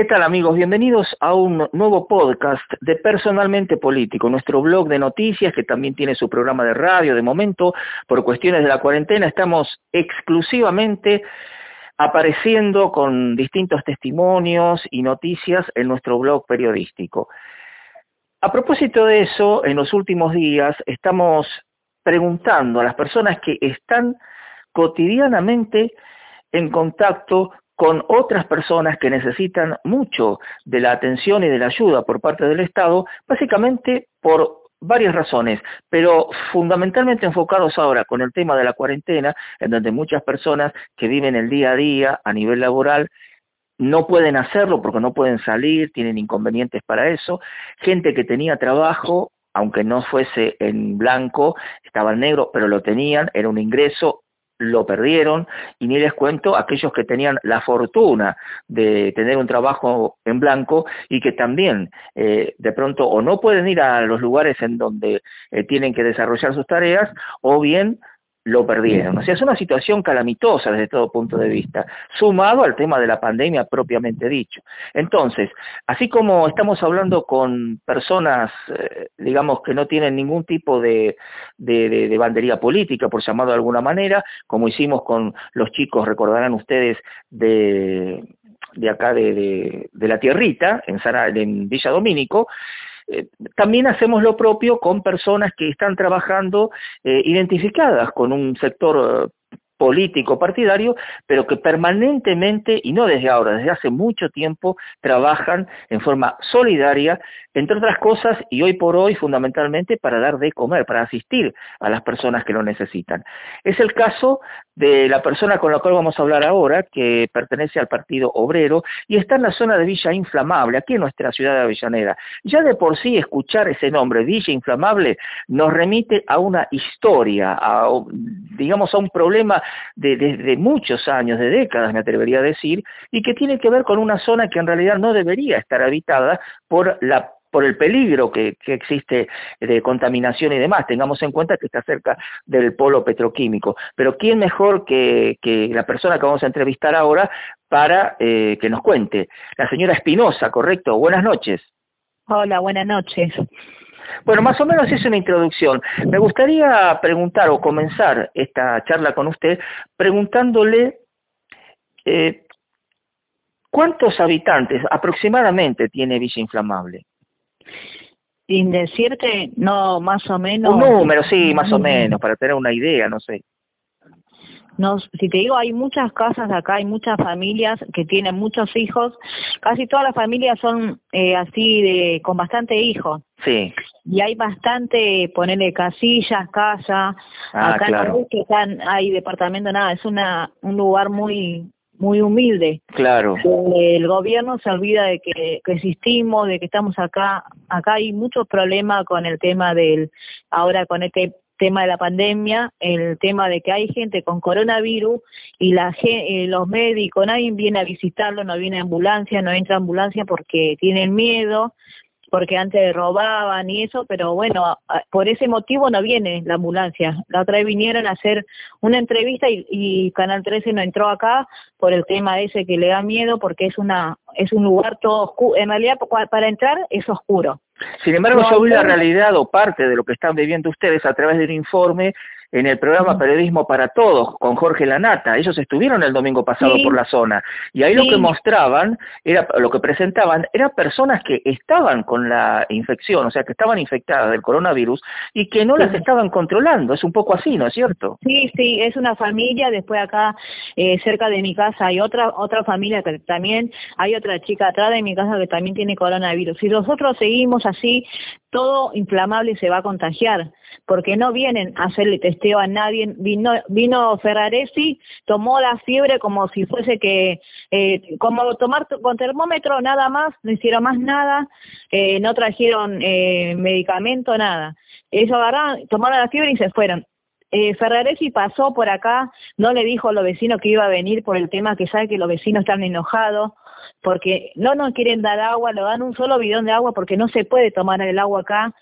¿Qué tal amigos? Bienvenidos a un nuevo podcast de Personalmente Político, nuestro blog de noticias que también tiene su programa de radio. De momento, por cuestiones de la cuarentena, estamos exclusivamente apareciendo con distintos testimonios y noticias en nuestro blog periodístico. A propósito de eso, en los últimos días estamos preguntando a las personas que están cotidianamente en contacto con otras personas que necesitan mucho de la atención y de la ayuda por parte del Estado, básicamente por varias razones, pero fundamentalmente enfocados ahora con el tema de la cuarentena, en donde muchas personas que viven el día a día a nivel laboral no pueden hacerlo porque no pueden salir, tienen inconvenientes para eso, gente que tenía trabajo, aunque no fuese en blanco, estaba en negro, pero lo tenían, era un ingreso, lo perdieron y ni les cuento aquellos que tenían la fortuna de tener un trabajo en blanco y que también eh, de pronto o no pueden ir a los lugares en donde eh, tienen que desarrollar sus tareas o bien lo perdieron. O sea, es una situación calamitosa desde todo punto de vista, sumado al tema de la pandemia propiamente dicho. Entonces, así como estamos hablando con personas, eh, digamos, que no tienen ningún tipo de, de, bandería política, por llamarlo de alguna manera, como hicimos con los chicos, recordarán ustedes, de, de acá de, de, la Tierrita, en, en Villa Domínico, también hacemos lo propio con personas que están trabajando eh, identificadas con un sector eh, político partidario, pero que permanentemente, y no desde ahora, desde hace mucho tiempo, trabajan en forma solidaria, entre otras cosas, y hoy por hoy fundamentalmente para dar de comer, para asistir a las personas que lo necesitan. Es el caso de la persona con la cual vamos a hablar ahora, que pertenece al Partido Obrero y está en la zona de Villa Inflamable, aquí en nuestra ciudad de Avellaneda. Ya de por sí escuchar ese nombre, Villa Inflamable, nos remite a una historia, digamos a un problema de, muchos años, de décadas me atrevería a decir, y que tiene que ver con una zona que en realidad no debería estar habitada por la por el peligro que, existe de contaminación y demás. Tengamos en cuenta que está cerca del polo petroquímico. Pero ¿quién mejor que, la persona que vamos a entrevistar ahora para eh, que nos cuente? La señora Espinosa, ¿correcto? Buenas noches. Hola, buenas noches. Bueno, más o menos es una introducción. Me gustaría preguntar o comenzar esta charla con usted preguntándole eh, cuántos habitantes aproximadamente tiene Villa Inflamable. Sin decirte, no, más o menos. Un número, sí, más o menos, para tener una idea, no sé. No, si te digo, hay muchas casas acá, hay muchas familias que tienen muchos hijos. Casi todas las familias son eh, así de con bastante hijos. Sí. Y hay bastante, ponerle casillas, casa. Ah, acá claro. que están, hay departamento, nada, es una un lugar muy muy humilde. Claro. El gobierno se olvida de que, que, existimos, de que estamos acá. Acá hay muchos problemas con el tema del, ahora con este tema de la pandemia, el tema de que hay gente con coronavirus y la eh, los médicos, nadie viene a visitarlo, no viene ambulancia, no entra ambulancia porque tienen miedo, porque antes robaban y eso, pero bueno, por ese motivo no viene la ambulancia. La otra vez vinieron a hacer una entrevista y, Canal 13 no entró acá por el tema ese que le da miedo porque es una es un lugar todo oscuro. En realidad para entrar es oscuro. Sin embargo, yo vi la realidad o parte de lo que están viviendo ustedes a través del informe en el programa Periodismo para Todos con Jorge Lanata. Ellos estuvieron el domingo pasado por la zona y ahí lo que mostraban, era lo que presentaban, eran personas que estaban con la infección, o sea, que estaban infectadas del coronavirus y que no las estaban controlando. Es un poco así, ¿no es cierto? Sí, sí, es una familia. Después acá, eh, cerca de mi casa, hay otra otra familia que también, hay otra chica atrás de mi casa que también tiene coronavirus. Si nosotros seguimos así, todo inflamable se va a contagiar porque no vienen a hacerle testeo a nadie. Vino, vino Ferraresi, tomó la fiebre como si fuese que, eh, como tomar con termómetro nada más, no hicieron más nada, eh, no trajeron eh, medicamento, nada. Ellos agarraron, tomaron la fiebre y se fueron. Eh, Ferraresi pasó por acá, no le dijo a los vecinos que iba a venir por el tema que sabe que los vecinos están enojados, porque no nos quieren dar agua, lo dan un solo bidón de agua porque no se puede tomar el agua acá,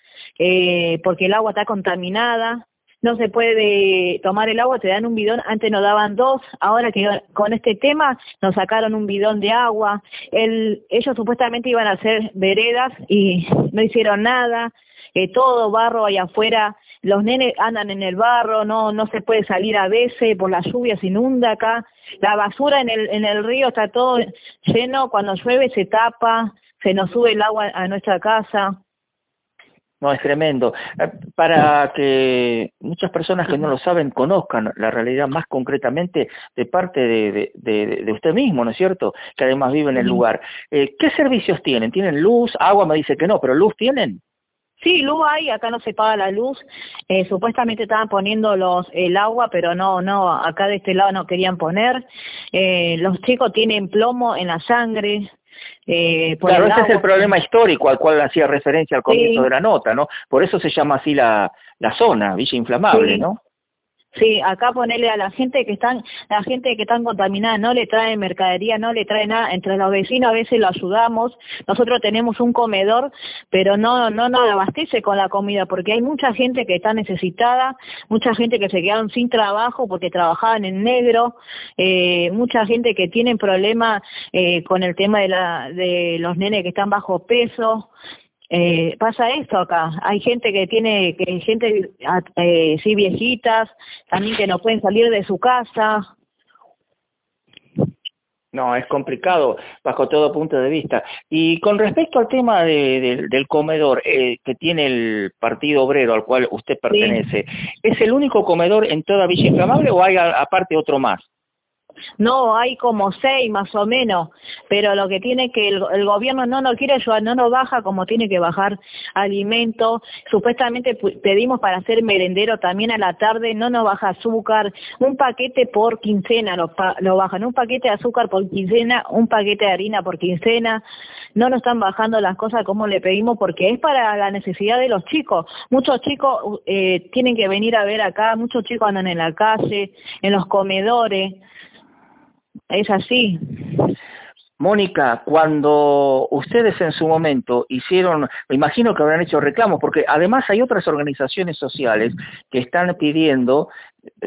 porque el agua está contaminada. No se puede tomar el agua, te dan un bidón, antes nos daban dos, ahora que con este tema nos sacaron un bidón de agua, el, ellos supuestamente iban a hacer veredas y no hicieron nada, eh, todo barro allá afuera, los nenes andan en el barro, no no se puede salir a veces, por la lluvia se inunda acá, la basura en el, en el río está todo lleno, cuando llueve se tapa, se nos sube el agua a nuestra casa. No, es tremendo. Eh, para que muchas personas que no lo saben conozcan la realidad más concretamente de parte de, de, usted mismo, ¿no es cierto? Que además vive en el lugar. Eh, ¿Qué servicios tienen? ¿Tienen luz? Agua me dice que no, pero luz tienen. Sí, luz hay, acá no se paga la luz. Eh, supuestamente estaban poniendo los el agua, pero no, no, acá de este lado no querían poner. Eh, los chicos tienen plomo en la sangre. Eh, claro, ese es el problema histórico al cual hacía referencia al comienzo de la nota, ¿no? Por eso se llama así la, la zona, Villa Inflamable, ¿no? Sí, acá ponerle a la gente que están, la gente que están contaminada no le trae mercadería, no le trae nada, entre los vecinos a veces lo ayudamos, nosotros tenemos un comedor, pero no, no nos abastece con la comida, porque hay mucha gente que está necesitada, mucha gente que se quedaron sin trabajo porque trabajaban en negro, eh, mucha gente que tiene problemas eh, con el tema de la, de los nenes que están bajo peso, eh, pasa esto acá. Hay gente que tiene, que gente, eh, sí, viejitas, también que no pueden salir de su casa. No, es complicado bajo todo punto de vista. Y con respecto al tema de, del comedor eh, que tiene el Partido Obrero al cual usted pertenece, ¿es el único comedor en toda Villa Inflamable o hay aparte otro más? No, hay como seis más o menos, pero lo que tiene que el, gobierno no nos quiere ayudar, no nos baja como tiene que bajar alimentos. Supuestamente pedimos para hacer merendero también a la tarde, no nos baja azúcar, un paquete por quincena lo, lo bajan, un paquete de azúcar por quincena, un paquete de harina por quincena. No nos están bajando las cosas como le pedimos porque es para la necesidad de los chicos. Muchos chicos eh, tienen que venir a ver acá, muchos chicos andan en la calle, en los comedores es así. Mónica, cuando ustedes en su momento hicieron, me imagino que habrán hecho reclamos, porque además hay otras organizaciones sociales que están pidiendo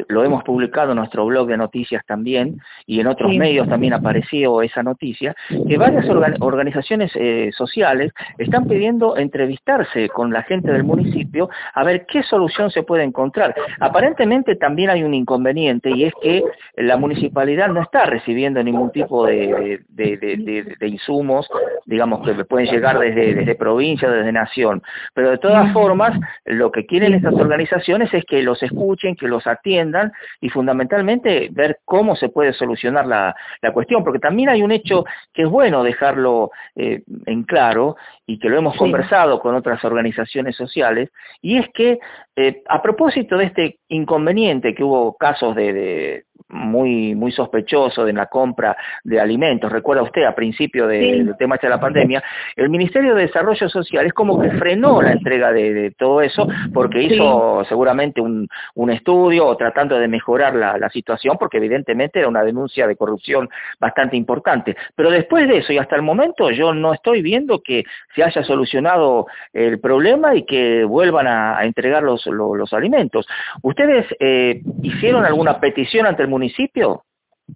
lo hemos publicado en nuestro blog de noticias también, y en otros medios también apareció esa noticia, que varias organizaciones eh, sociales están pidiendo entrevistarse con la gente del municipio a ver qué solución se puede encontrar. Aparentemente también hay un inconveniente y es que la municipalidad no está recibiendo ningún tipo de, de, insumos, digamos que pueden llegar desde, desde provincia, desde nación, pero de todas formas lo que quieren estas organizaciones es que los escuchen, que los atiendan, y fundamentalmente ver cómo se puede solucionar la, cuestión, porque también hay un hecho que es bueno dejarlo eh, en claro y que lo hemos conversado con otras organizaciones sociales, y es que eh, a propósito de este inconveniente que hubo casos de muy muy sospechoso de la compra de alimentos. Recuerda usted, a principio del tema de la pandemia, el Ministerio de Desarrollo Social es como que frenó la entrega de, todo eso porque hizo seguramente un, un, estudio o tratando de mejorar la, la, situación porque evidentemente era una denuncia de corrupción bastante importante. Pero después de eso y hasta el momento yo no estoy viendo que se haya solucionado el problema y que vuelvan a, entregar los, los, alimentos. ¿Ustedes eh, hicieron alguna petición ante el municipio?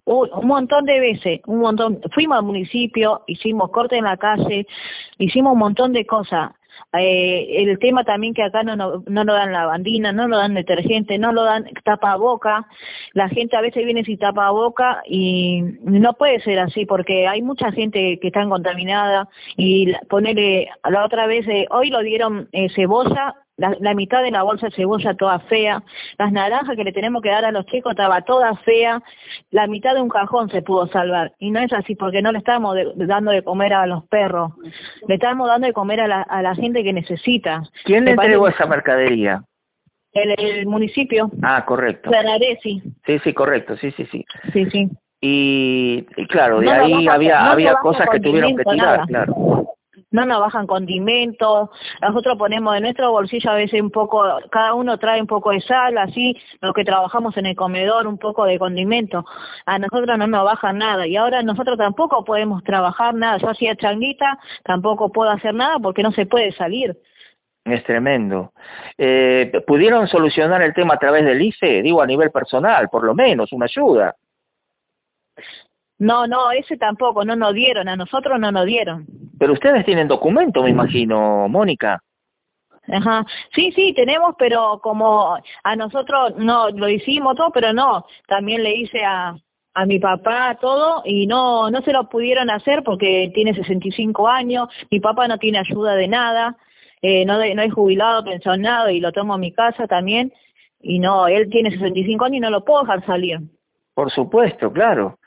un montón de veces, un montón. Fuimos al municipio, hicimos corte en la calle, hicimos un montón de cosas. Eh, el tema también que acá no, no, no nos dan lavandina, no nos dan detergente, no lo dan tapaboca. La gente a veces viene sin tapaboca y no puede ser así porque hay mucha gente que está contaminada y ponerle, la otra vez, eh, hoy lo dieron eh, cebolla la, mitad de la bolsa de cebolla toda fea, las naranjas que le tenemos que dar a los chicos estaba toda fea, la mitad de un cajón se pudo salvar. Y no es así porque no le estamos dando de comer a los perros, le estamos dando de comer a la, a la gente que necesita. ¿Quién le entregó esa mercadería? El, municipio. Ah, correcto. Sí, sí, correcto, sí, sí, sí. Sí, sí. Y, claro, de ahí había, había cosas que tuvieron que tirar, claro no nos bajan condimentos, nosotros ponemos de nuestro bolsillo a veces un poco, cada uno trae un poco de sal, así, los que trabajamos en el comedor, un poco de condimento, a nosotros no nos bajan nada, y ahora nosotros tampoco podemos trabajar nada, yo hacía changuita, tampoco puedo hacer nada porque no se puede salir. Es tremendo. Eh, ¿Pudieron solucionar el tema a través del ICE? Digo, a nivel personal, por lo menos, una ayuda. No, no, ese tampoco, no nos dieron, a nosotros no nos dieron. Pero ustedes tienen documento, me imagino, Mónica. Ajá, sí, sí, tenemos, pero como a nosotros no lo hicimos todo, pero no, también le hice a, a mi papá todo y no no se lo pudieron hacer porque tiene 65 años, mi papá no tiene ayuda de nada, eh, no, no es jubilado, pensionado y lo tomo a mi casa también y no, él tiene 65 años y no lo puedo dejar salir. Por supuesto, claro.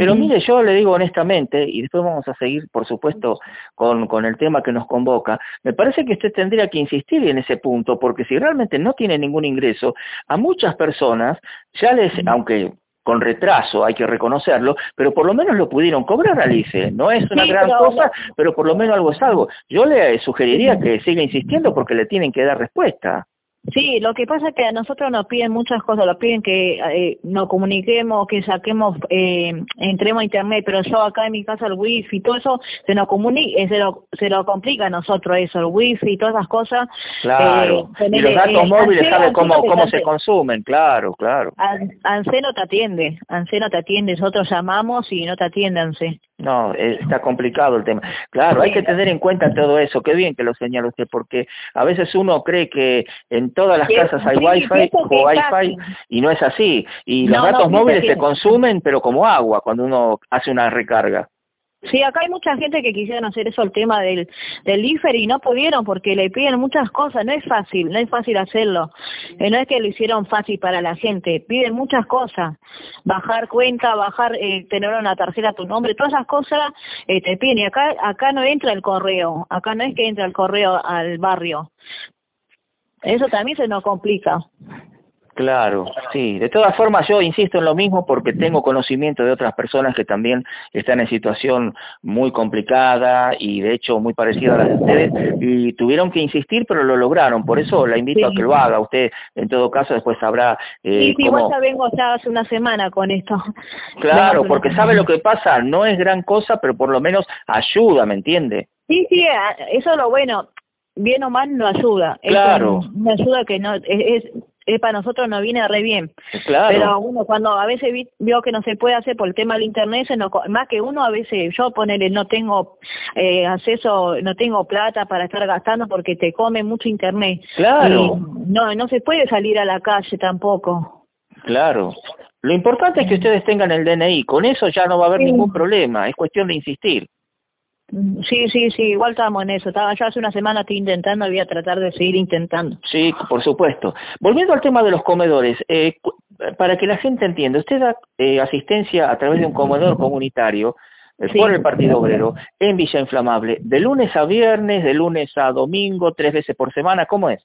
Pero mire, yo le digo honestamente, y después vamos a seguir, por supuesto, con, con el tema que nos convoca, me parece que usted tendría que insistir en ese punto, porque si realmente no tiene ningún ingreso, a muchas personas ya les, aunque con retraso, hay que reconocerlo, pero por lo menos lo pudieron cobrar, Alice. No es una gran cosa, pero por lo menos algo es algo. Yo le sugeriría que siga insistiendo porque le tienen que dar respuesta. Sí, lo que pasa es que a nosotros nos piden muchas cosas, nos piden que eh, nos comuniquemos, que saquemos, eh, entremos a internet, pero yo acá en mi casa el wifi, todo eso se nos comunica, eh, se lo, se lo complica a nosotros eso, el wifi y todas esas cosas. Claro, eh, y los datos móviles sabe cómo, cómo se consumen, claro, claro. ANSE no te atiende, ANSE no te atiende, nosotros llamamos y no te atiende ANSE. No, está complicado el tema. Claro, hay que tener en cuenta todo eso. Qué bien que lo señala usted, porque a veces uno cree que en todas las casas hay wifi o wifi y no es así. Y los datos móviles se consumen, pero como agua cuando uno hace una recarga. Sí, acá hay mucha gente que quisieran hacer eso el tema del, del IFER y no pudieron porque le piden muchas cosas, no es fácil, no es fácil hacerlo. Eh, no es que lo hicieron fácil para la gente, piden muchas cosas, bajar cuenta, bajar, eh, tener una tarjeta a tu nombre, todas esas cosas eh, te piden y acá, acá no entra el correo, acá no es que entra el correo al barrio. Eso también se nos complica. Claro, sí. De todas formas, yo insisto en lo mismo porque tengo conocimiento de otras personas que también están en situación muy complicada y de hecho muy parecida a la de ustedes y tuvieron que insistir, pero lo lograron. Por eso la invito a que lo haga. Usted, en todo caso, después sabrá. Eh, sí, sí, igual ya vengo ya hace una semana con esto. Claro, porque sabe lo que pasa. No es gran cosa, pero por lo menos ayuda, ¿me entiende? Sí, sí, eso es lo bueno bien o mal no ayuda. Claro. Es una ayuda que no es, para nosotros no viene re bien. Claro. Pero uno cuando a veces vio que no se puede hacer por el tema del internet, más que uno a veces, yo ponerle no tengo eh, acceso, no tengo plata para estar gastando porque te come mucho internet. Claro. no, no se puede salir a la calle tampoco. Claro. Lo importante es que ustedes tengan el DNI, con eso ya no va a haber ningún problema, es cuestión de insistir. Sí, sí, sí, igual estábamos en eso. Estaba, yo hace una semana estoy intentando, voy a tratar de seguir intentando. Sí, por supuesto. Volviendo al tema de los comedores, eh, para que la gente entienda, usted da eh, asistencia a través de un comedor comunitario eh, por el Partido Obrero en Villa Inflamable, de lunes a viernes, de lunes a domingo, tres veces por semana, ¿cómo es?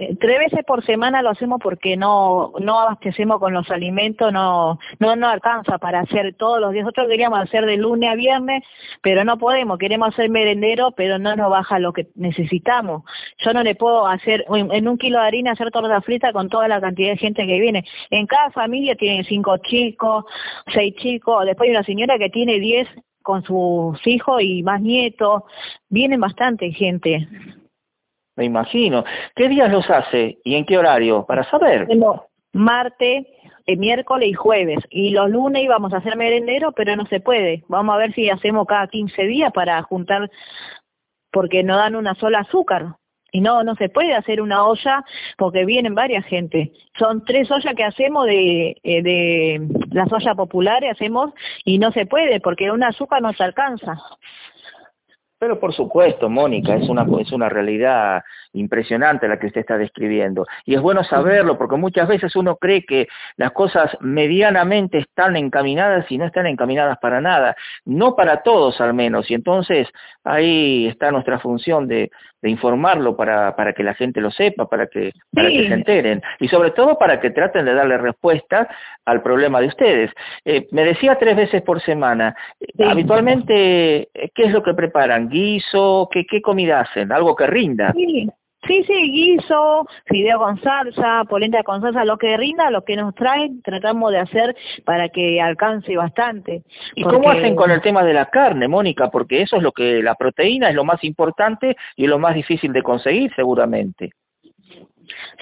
Eh, tres veces por semana lo hacemos porque no no abastecemos con los alimentos, no no no alcanza para hacer todos los días. Nosotros queríamos hacer de lunes a viernes, pero no podemos. Queremos hacer merendero, pero no nos baja lo que necesitamos. Yo no le puedo hacer en un kilo de harina hacer torta frita con toda la cantidad de gente que viene. En cada familia tienen cinco chicos, seis chicos. Después hay una señora que tiene diez con sus hijos y más nietos. Vienen bastante gente me imagino. ¿Qué días los hace y en qué horario? Para saber. martes, eh, miércoles y jueves. Y los lunes íbamos a hacer merendero, pero no se puede. Vamos a ver si hacemos cada 15 días para juntar, porque no dan una sola azúcar. Y no, no se puede hacer una olla porque vienen varias gente. Son tres ollas que hacemos de, eh, de las ollas populares, hacemos, y no se puede porque una azúcar no se alcanza. Pero por supuesto, Mónica, es una, es una realidad impresionante la que usted está describiendo. Y es bueno saberlo, porque muchas veces uno cree que las cosas medianamente están encaminadas y no están encaminadas para nada, no para todos al menos. Y entonces ahí está nuestra función de, de informarlo para, para que la gente lo sepa, para que, para que se enteren. Y sobre todo para que traten de darle respuesta al problema de ustedes. Eh, me decía tres veces por semana. Habitualmente, ¿qué es lo que preparan? ¿Guiso? ¿Qué, qué comida hacen? ¿Algo que rinda? Sí. Sí, sí, guiso, fideo con salsa, polenta con salsa, lo que rinda, lo que nos traen, tratamos de hacer para que alcance bastante. ¿Y cómo hacen con el tema de la carne, Mónica? Porque eso es lo que, la proteína es lo más importante y lo más difícil de conseguir seguramente.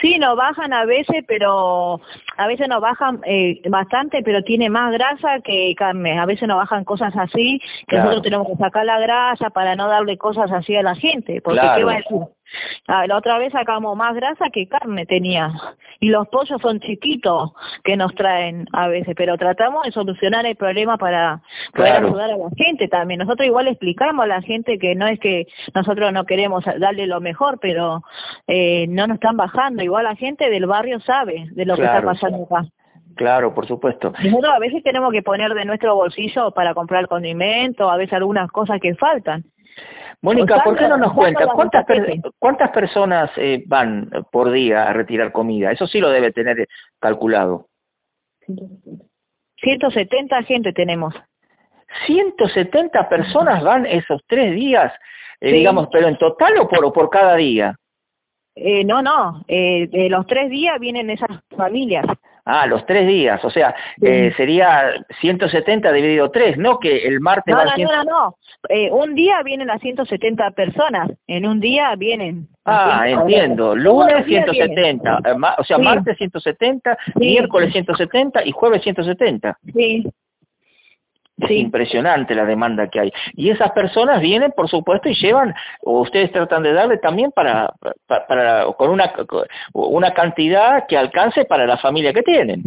Sí, nos bajan a veces, pero a veces nos bajan eh, bastante, pero tiene más grasa que carne. A veces nos bajan cosas así, que nosotros tenemos que sacar la grasa para no darle cosas así a la gente. Porque ¿qué va a decir? Ah, la otra vez sacamos más grasa que carne tenía. Y los pollos son chiquitos que nos traen a veces, pero tratamos de solucionar el problema para poder ayudar a la gente también. Nosotros igual explicamos a la gente que no es que nosotros no queremos darle lo mejor, pero eh, no nos están bajando. Igual la gente del barrio sabe de lo que está pasando acá. Claro, por supuesto. Nosotros a veces tenemos que poner de nuestro bolsillo para comprar condimento, a veces algunas cosas que faltan. Mónica, ¿por qué no nos cuenta cuántas, cuántas personas eh, van por día a retirar comida? Eso sí lo debe tener calculado. 170 gente tenemos. 170 personas van esos tres días, eh, digamos, pero en total o por, por cada día. Eh, no, no, eh, de los tres días vienen esas familias. Ah, los tres días, o sea, eh, sería 170 dividido tres, ¿no? Que el martes no, No, no, no, eh, un día vienen las 170 personas, en un día vienen. Ah, entiendo, lunes 170, eh, o sea, martes 170, miércoles 170 y jueves 170. Sí, Sí. Impresionante la demanda que hay. Y esas personas vienen, por supuesto, y llevan, o ustedes tratan de darle también para, para, con una, una cantidad que alcance para la familia que tienen.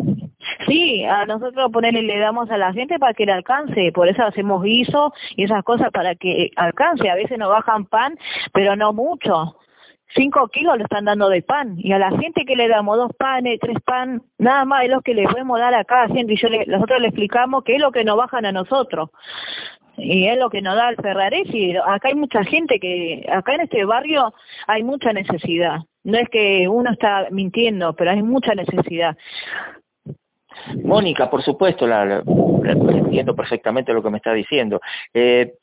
Sí, a nosotros ponerle, le damos a la gente para que le alcance, por eso hacemos guiso y esas cosas para que alcance. A veces nos bajan pan, pero no mucho. Cinco kilos le están dando de pan y a la gente que le damos dos panes, tres pan, nada más es lo que le podemos dar a cada gente y yo le, nosotros le explicamos que es lo que nos bajan a nosotros y es lo que nos da el Ferraresi. Acá hay mucha gente que, acá en este barrio hay mucha necesidad. No es que uno está mintiendo, pero hay mucha necesidad. Mónica, por supuesto, la, entiendo perfectamente lo que me está diciendo. Eh,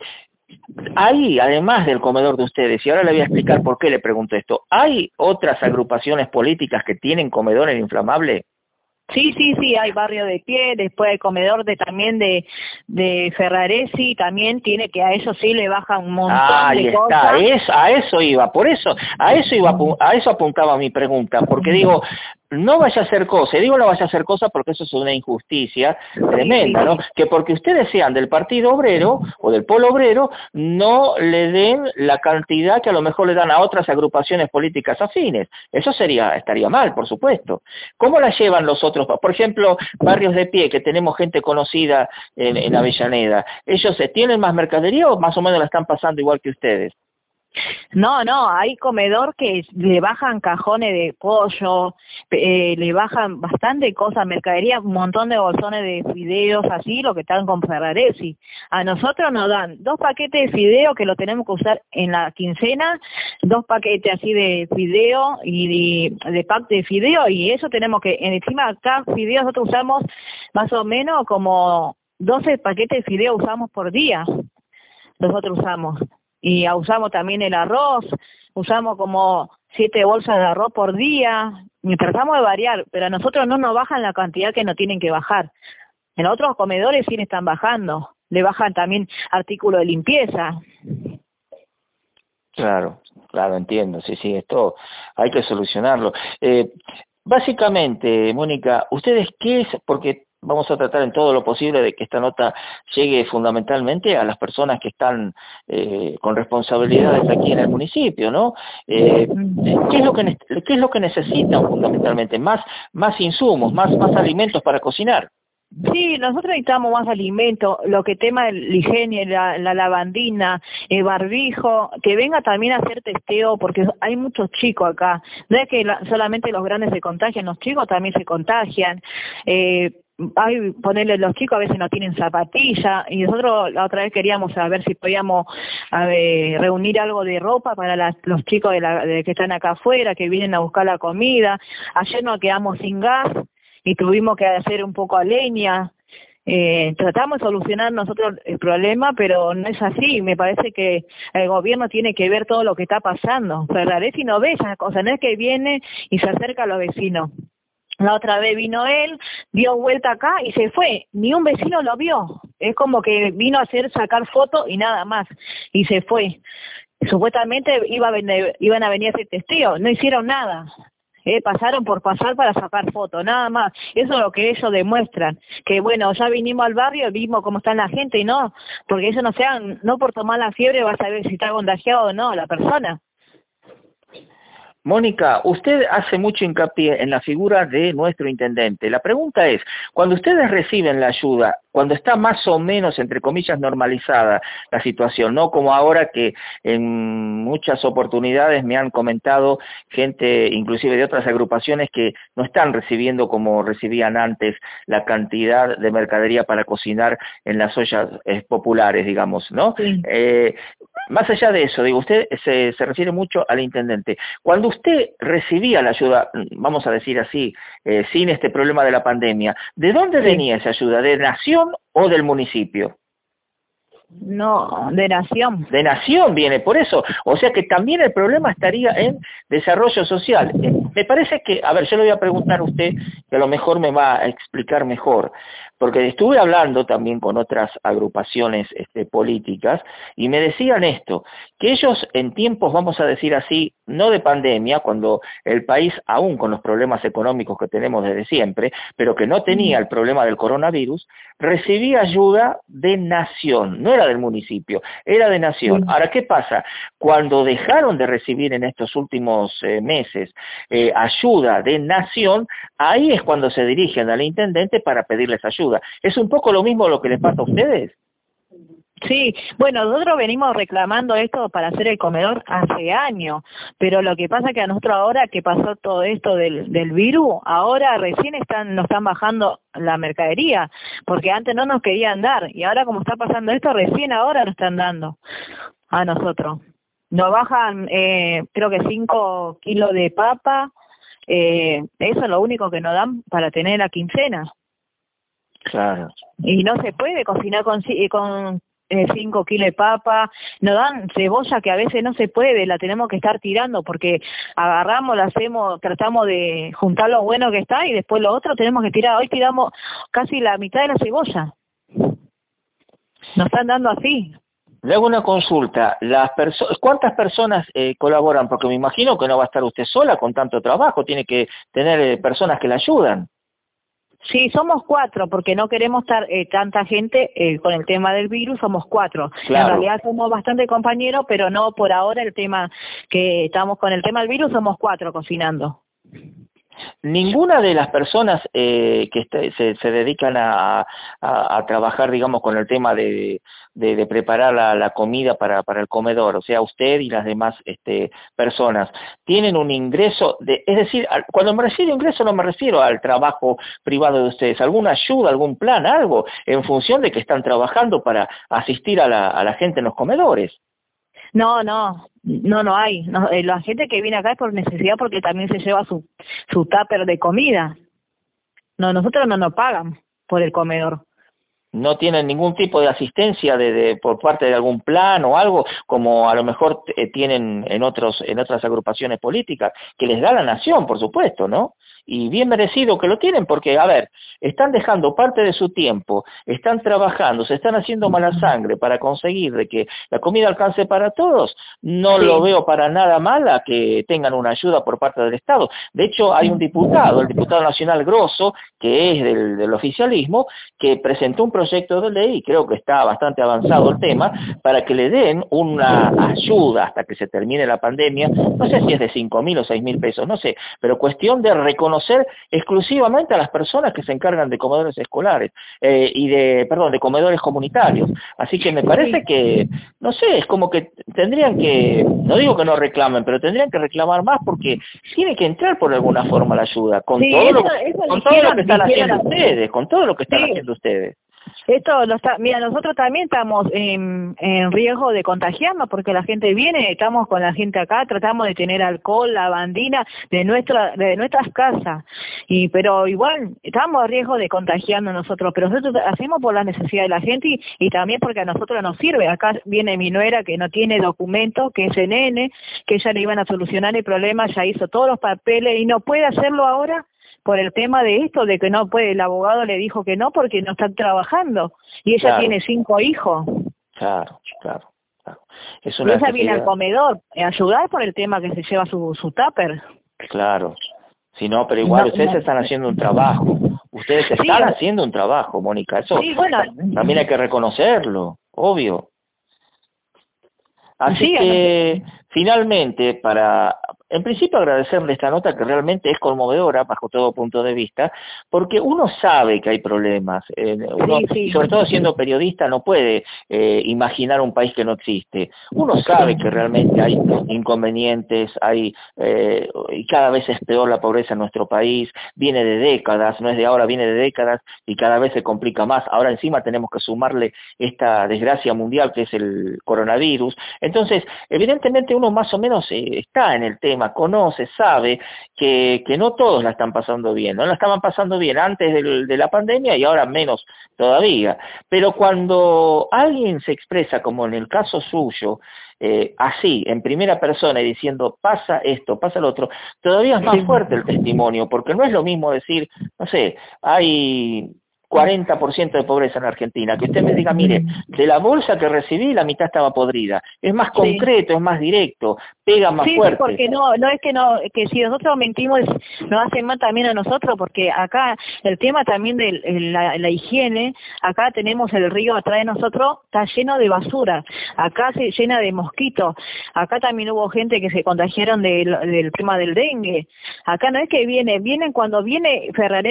hay, además del comedor de ustedes, y ahora le voy a explicar por qué le pregunto esto, ¿hay otras agrupaciones políticas que tienen comedor en inflamable? Sí, sí, sí, hay barrio de pie, después hay comedor de también de, de Ferraresi, también tiene que a eso sí le baja un montón ah, ahí está, Es, a eso iba, por eso, a eso iba, a eso apuntaba mi pregunta, porque digo, no vaya a hacer cosa, digo no vaya a hacer cosa porque eso es una injusticia tremenda, ¿no? Que porque ustedes sean del Partido Obrero o del Polo Obrero, no le den la cantidad que a lo mejor le dan a otras agrupaciones políticas afines. Eso sería, estaría mal, por supuesto. ¿Cómo la llevan los otros? Por ejemplo, barrios de pie, que tenemos gente conocida en, en Avellaneda, ¿ellos tienen más mercadería o más o menos la están pasando igual que ustedes? No, no, hay comedor que le bajan cajones de pollo, eh, le bajan bastante cosas, mercadería, un montón de bolsones de fideos, así, lo que están con Ferraresi. A nosotros nos dan dos paquetes de fideo que lo tenemos que usar en la quincena, dos paquetes así de fideo y de, pack de fideo, y eso tenemos que, encima cada fideo nosotros usamos más o menos como 12 paquetes de fideo usamos por día nosotros usamos y usamos también el arroz, usamos como siete bolsas de arroz por día, y tratamos de variar, pero a nosotros no nos bajan la cantidad que nos tienen que bajar. En otros comedores sí están bajando, le bajan también artículos de limpieza. Claro, claro, entiendo, sí, sí, esto hay que solucionarlo. Eh, básicamente, Mónica, ¿ustedes qué es? Porque vamos a tratar en todo lo posible de que esta nota llegue fundamentalmente a las personas que están eh, con responsabilidades aquí en el municipio, ¿no? Eh, ¿qué, es lo que, ¿Qué es lo que necesitan fundamentalmente? Más, más insumos, más, más alimentos para cocinar. Sí, nosotros necesitamos más alimentos, lo que tema el higiene, la, lavandina, el barbijo, que venga también a hacer testeo, porque hay muchos chicos acá. No es que solamente los grandes se contagian, los chicos también se contagian. Eh, hay ponerle los chicos a veces no tienen zapatilla y nosotros la otra vez queríamos saber si podíamos reunir algo de ropa para los chicos de, que están acá afuera que vienen a buscar la comida ayer nos quedamos sin gas y tuvimos que hacer un poco a leña eh, tratamos de solucionar nosotros el problema, pero no es así. Me parece que el gobierno tiene que ver todo lo que está pasando. Ferraresi no ve esas cosas, no es que viene y se acerca a los vecinos. La otra vez vino él, dio vuelta acá y se fue. Ni un vecino lo vio. Es como que vino a hacer sacar fotos y nada más. Y se fue. Supuestamente iba a iban a venir a ser testigos. No hicieron nada. Eh, pasaron por pasar para sacar fotos, nada más. Eso es lo que ellos demuestran. Que bueno, ya vinimos al barrio, vimos cómo está la gente y no, porque ellos no sean, no por tomar la fiebre vas a ver si está contagiado o no la persona. Mónica, usted hace mucho hincapié en la figura de nuestro intendente. La pregunta es, cuando ustedes reciben la ayuda, cuando está más o menos, entre comillas, normalizada la situación, no como ahora que en muchas oportunidades me han comentado gente, inclusive de otras agrupaciones, que no están recibiendo como recibían antes la cantidad de mercadería para cocinar en las ollas eh, populares, digamos, ¿no? Eh, más allá de eso, digo, usted se, se, refiere mucho al intendente. Cuando usted recibía la ayuda, vamos a decir así, eh, sin este problema de la pandemia, ¿de dónde venía esa ayuda? ¿De nación o del municipio? No, de nación. De nación viene, por eso. O sea que también el problema estaría en desarrollo social. Eh, me parece que, a ver, yo le voy a preguntar a usted, que a lo mejor me va a explicar mejor porque estuve hablando también con otras agrupaciones este, políticas y me decían esto, que ellos en tiempos, vamos a decir así, no de pandemia, cuando el país, aún con los problemas económicos que tenemos desde siempre, pero que no tenía el problema del coronavirus, recibía ayuda de nación, no era del municipio, era de nación. Ahora, ¿qué pasa? Cuando dejaron de recibir en estos últimos eh, meses eh, ayuda de nación, ahí es cuando se dirigen al intendente para pedirles ayuda. ¿Es un poco lo mismo lo que les pasa a ustedes? Sí, bueno, nosotros venimos reclamando esto para hacer el comedor hace años, pero lo que pasa que a nosotros ahora que pasó todo esto del, del virus, ahora recién están, nos están bajando la mercadería, porque antes no nos querían dar, y ahora como está pasando esto, recién ahora nos están dando a nosotros. Nos bajan, eh, creo que 5 kilos de papa, eh, eso es lo único que nos dan para tener la quincena. Claro. Y no se puede cocinar con, eh, con eh, cinco kilos de papa, nos dan cebolla que a veces no se puede, la tenemos que estar tirando porque agarramos, la hacemos, tratamos de juntar lo bueno que está y después lo otro tenemos que tirar. Hoy tiramos casi la mitad de la cebolla. Nos están dando así. Le hago una consulta. Las ¿Cuántas personas eh, colaboran? Porque me imagino que no va a estar usted sola con tanto trabajo, tiene que tener personas que la ayudan. Sí, somos cuatro, porque no queremos estar eh, tanta gente eh, con el tema del virus, somos cuatro. En realidad somos bastante compañeros, pero no por ahora el tema que estamos con el tema del virus, somos cuatro cocinando. Ninguna de las personas eh, que se, se, dedican a, trabajar, digamos, con el tema de, preparar la, comida para, el comedor, o sea, usted y las demás este, personas, tienen un ingreso, es decir, cuando me refiero a ingreso no me refiero al trabajo privado de ustedes, alguna ayuda, algún plan, algo, en función de que están trabajando para asistir a la gente en los comedores. No, no, no, no hay. Eh, la gente que viene acá es por necesidad porque también se lleva su, su tupper de comida. No, nosotros no nos pagan por el comedor. No tienen ningún tipo de asistencia de, por parte de algún plan o algo, como a lo mejor eh, tienen en, otros, en otras agrupaciones políticas, que les da la nación, por supuesto, ¿no? Y bien merecido que lo tienen porque, a ver, están dejando parte de su tiempo, están trabajando, se están haciendo mala sangre para conseguir de que la comida alcance para todos, no lo veo para nada mala que tengan una ayuda por parte del Estado. De hecho, hay un diputado, el diputado nacional Grosso, que es del, del oficialismo, que presentó un proyecto de ley, creo que está bastante avanzado el tema, para que le den una ayuda hasta que se termine la pandemia, no sé si es de cinco mil o seis mil pesos, no sé, pero cuestión de reconocer conocer exclusivamente a las personas que se encargan de comedores escolares eh, y de, perdón, de comedores comunitarios. Así que me parece que, no sé, es como que tendrían que, no digo que no reclamen, pero tendrían que reclamar más porque tiene que entrar por alguna forma la ayuda, con todo, lo, con todo lo que están haciendo ustedes, con todo lo que están haciendo ustedes. Esto lo está, mira, nosotros también estamos en, en, riesgo de contagiarnos porque la gente viene, estamos con la gente acá, tratamos de tener alcohol, lavandina de nuestra de nuestras casas. Y pero igual estamos en riesgo de contagiarnos nosotros, pero nosotros hacemos por la necesidad de la gente y, y también porque a nosotros nos sirve. Acá viene mi nuera que no tiene documentos, que es nene, que ya le iban a solucionar el problema, ya hizo todos los papeles y no puede hacerlo ahora por el tema de esto, de que no puede, el abogado le dijo que no porque no está trabajando y ella tiene cinco hijos. Claro, claro. claro. Es una y ella viene al comedor, a ayudar por el tema que se lleva su, su tupper. Claro, si no, pero igual ustedes están haciendo un trabajo. Ustedes están haciendo un trabajo, Mónica. Eso bueno, también hay que reconocerlo, obvio. Así que, finalmente, para en principio agradecerle esta nota que realmente es conmovedora bajo todo punto de vista, porque uno sabe que hay problemas. Eh, uno, Sobre todo siendo periodista no puede eh, imaginar un país que no existe. Uno sabe que realmente hay inconvenientes, hay eh, y cada vez es peor la pobreza en nuestro país, viene de décadas, no es de ahora, viene de décadas y cada vez se complica más. Ahora encima tenemos que sumarle esta desgracia mundial que es el coronavirus. Entonces, evidentemente uno más o menos está en el tema conoce, sabe que, que no todos la están pasando bien, no la estaban pasando bien antes de la pandemia y ahora menos todavía. Pero cuando alguien se expresa, como en el caso suyo, eh, así, en primera persona y diciendo pasa esto, pasa lo otro, todavía es más fuerte el testimonio, porque no es lo mismo decir, no sé, hay 40% de pobreza en Argentina. Que usted me diga, mire, de la bolsa que recibí la mitad estaba podrida. Es más concreto, es más directo, pega más fuerte. Sí, porque no, no es que no, que si nosotros mentimos nos hacen mal también a nosotros, porque acá el tema también de la, higiene, acá tenemos el río atrás de nosotros, está lleno de basura. Acá se llena de mosquitos. Acá también hubo gente que se contagiaron del, del tema del dengue. Acá no es que viene, vienen cuando viene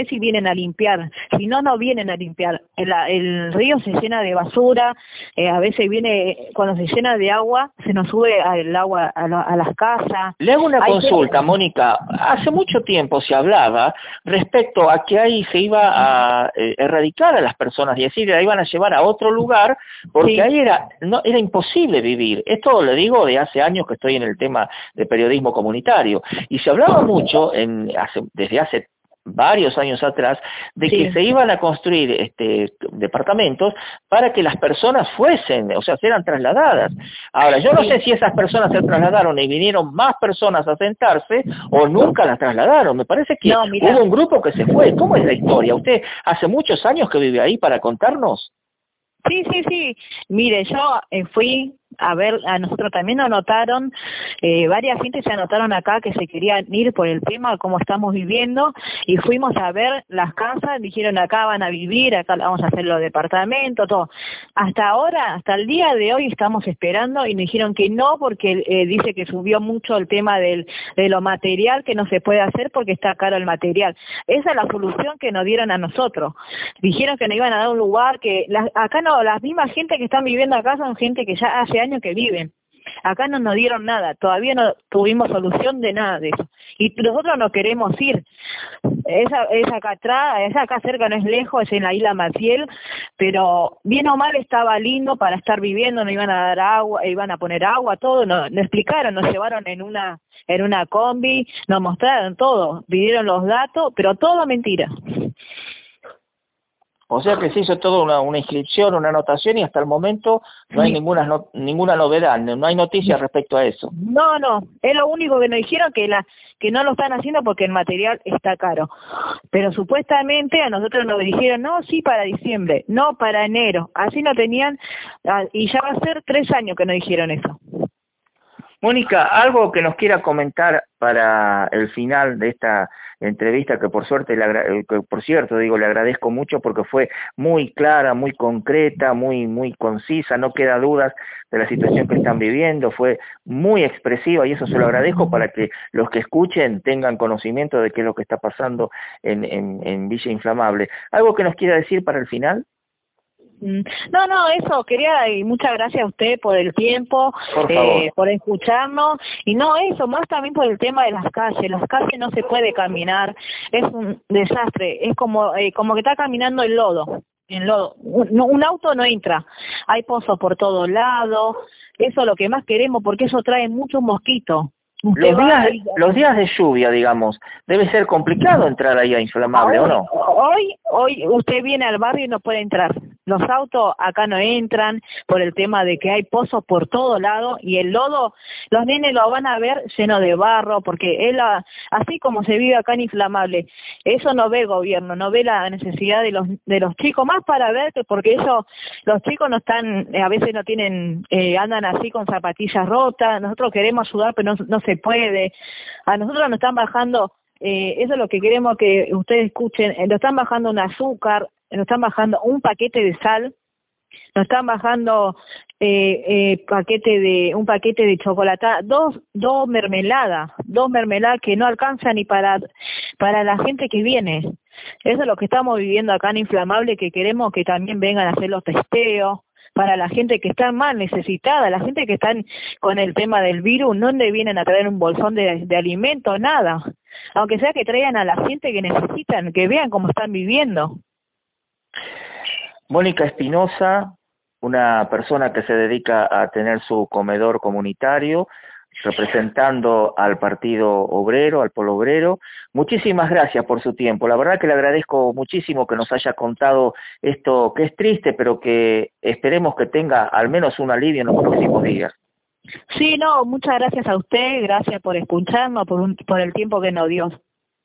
y vienen a limpiar. Si no, no vienen vienen a limpiar. El, el río se llena de basura, eh, a veces viene, cuando se llena de agua, se nos sube el agua a, las casas. Le hago una consulta, Mónica. Hace mucho tiempo se hablaba respecto a que ahí se iba a eh, erradicar a las personas y decir, la iban a llevar a otro lugar, porque ahí era, no, era imposible vivir. Esto lo digo de hace años que estoy en el tema de periodismo comunitario. Y se hablaba mucho en, hace, desde hace varios años atrás, de que se iban a construir este, departamentos para que las personas fuesen, o sea, sean trasladadas. Ahora, yo no sé si esas personas se trasladaron y vinieron más personas a sentarse o nunca las trasladaron. Me parece que hubo un grupo que se fue. ¿Cómo es la historia? ¿Usted hace muchos años que vive ahí para contarnos? Sí, sí, sí. Mire, yo eh, fui a ver, a nosotros también nos notaron, eh, varias gente se anotaron acá que se querían ir por el tema, cómo estamos viviendo, y fuimos a ver las casas, dijeron acá van a vivir, acá vamos a hacer los departamentos, todo. Hasta ahora, hasta el día de hoy estamos esperando y nos dijeron que no porque eh, dice que subió mucho el tema del, de lo material, que no se puede hacer porque está caro el material. Esa es la solución que nos dieron a nosotros. Dijeron que nos iban a dar un lugar, que acá no, las mismas gente que están viviendo acá son gente que ya hace años que viven. Acá no nos dieron nada, todavía no tuvimos solución de nada de eso. Y nosotros no queremos ir. Esa, esa acá atrás, esa acá cerca no es lejos, es en la isla Maciel, pero bien o mal estaba lindo para estar viviendo, nos iban a dar agua, iban a poner agua, todo, nos, nos explicaron, nos llevaron en una, en una combi, nos mostraron todo, pidieron los datos, pero todo mentira. O sea que se hizo toda una, una, inscripción, una anotación y hasta el momento no hay ninguna ninguna novedad, no, hay noticias respecto a eso. No, no, es lo único que nos dijeron que la que no lo están haciendo porque el material está caro. Pero supuestamente a nosotros nos dijeron, no, sí para diciembre, no para enero. Así no tenían, ah, y ya va a ser tres años que nos dijeron eso. Mónica, algo que nos quiera comentar para el final de esta entrevista que por suerte, que por cierto, digo, le agradezco mucho porque fue muy clara, muy concreta, muy, muy concisa, no queda dudas de la situación que están viviendo, fue muy expresiva y eso se lo agradezco para que los que escuchen tengan conocimiento de qué es lo que está pasando en, en Villa Inflamable. ¿Algo que nos quiera decir para el final? Mm. No, no, eso, quería, y muchas gracias a usted por el tiempo, por, eh, por escucharnos, y no, eso, más también por el tema de las calles, las calles no se puede caminar, es un desastre, es como, eh, como que está caminando el lodo, en lodo. Un, un auto no entra, hay pozos por todos lados, eso es lo que más queremos porque eso trae muchos mosquitos. Los días, los días de lluvia, digamos, debe ser complicado entrar ahí a Inflamable, ¿o no? Hoy, hoy usted viene al barrio y no puede entrar. Los autos acá no entran por el tema de que hay pozos por todo lado y el lodo, los nenes lo van a ver lleno de barro, porque él, así como se vive acá en Inflamable, eso no ve el gobierno, no ve la necesidad de los, de los chicos, más para ver que porque eso, los chicos no están, a veces no tienen, eh, andan así con zapatillas rotas, nosotros queremos ayudar, pero no, no se puede. A nosotros nos están bajando, eh, eso es lo que queremos que ustedes escuchen, nos están bajando un azúcar, nos están bajando un paquete de sal, nos están bajando eh, eh, paquete de un paquete de chocolate, dos dos mermeladas, dos mermeladas que no alcanzan ni para para la gente que viene. Eso es lo que estamos viviendo acá en Inflamable, que queremos que también vengan a hacer los testeos, para la gente que está más necesitada, la gente que está con el tema del virus, no le vienen a traer un bolsón de, de alimento, nada. Aunque sea que traigan a la gente que necesitan, que vean cómo están viviendo. Mónica Espinosa, una persona que se dedica a tener su comedor comunitario, representando al Partido Obrero, al Polo Obrero. Muchísimas gracias por su tiempo. La verdad que le agradezco muchísimo que nos haya contado esto que es triste, pero que esperemos que tenga al menos un alivio en los próximos días. Sí, no, muchas gracias a usted, gracias por escucharnos, por, por el tiempo que nos dio.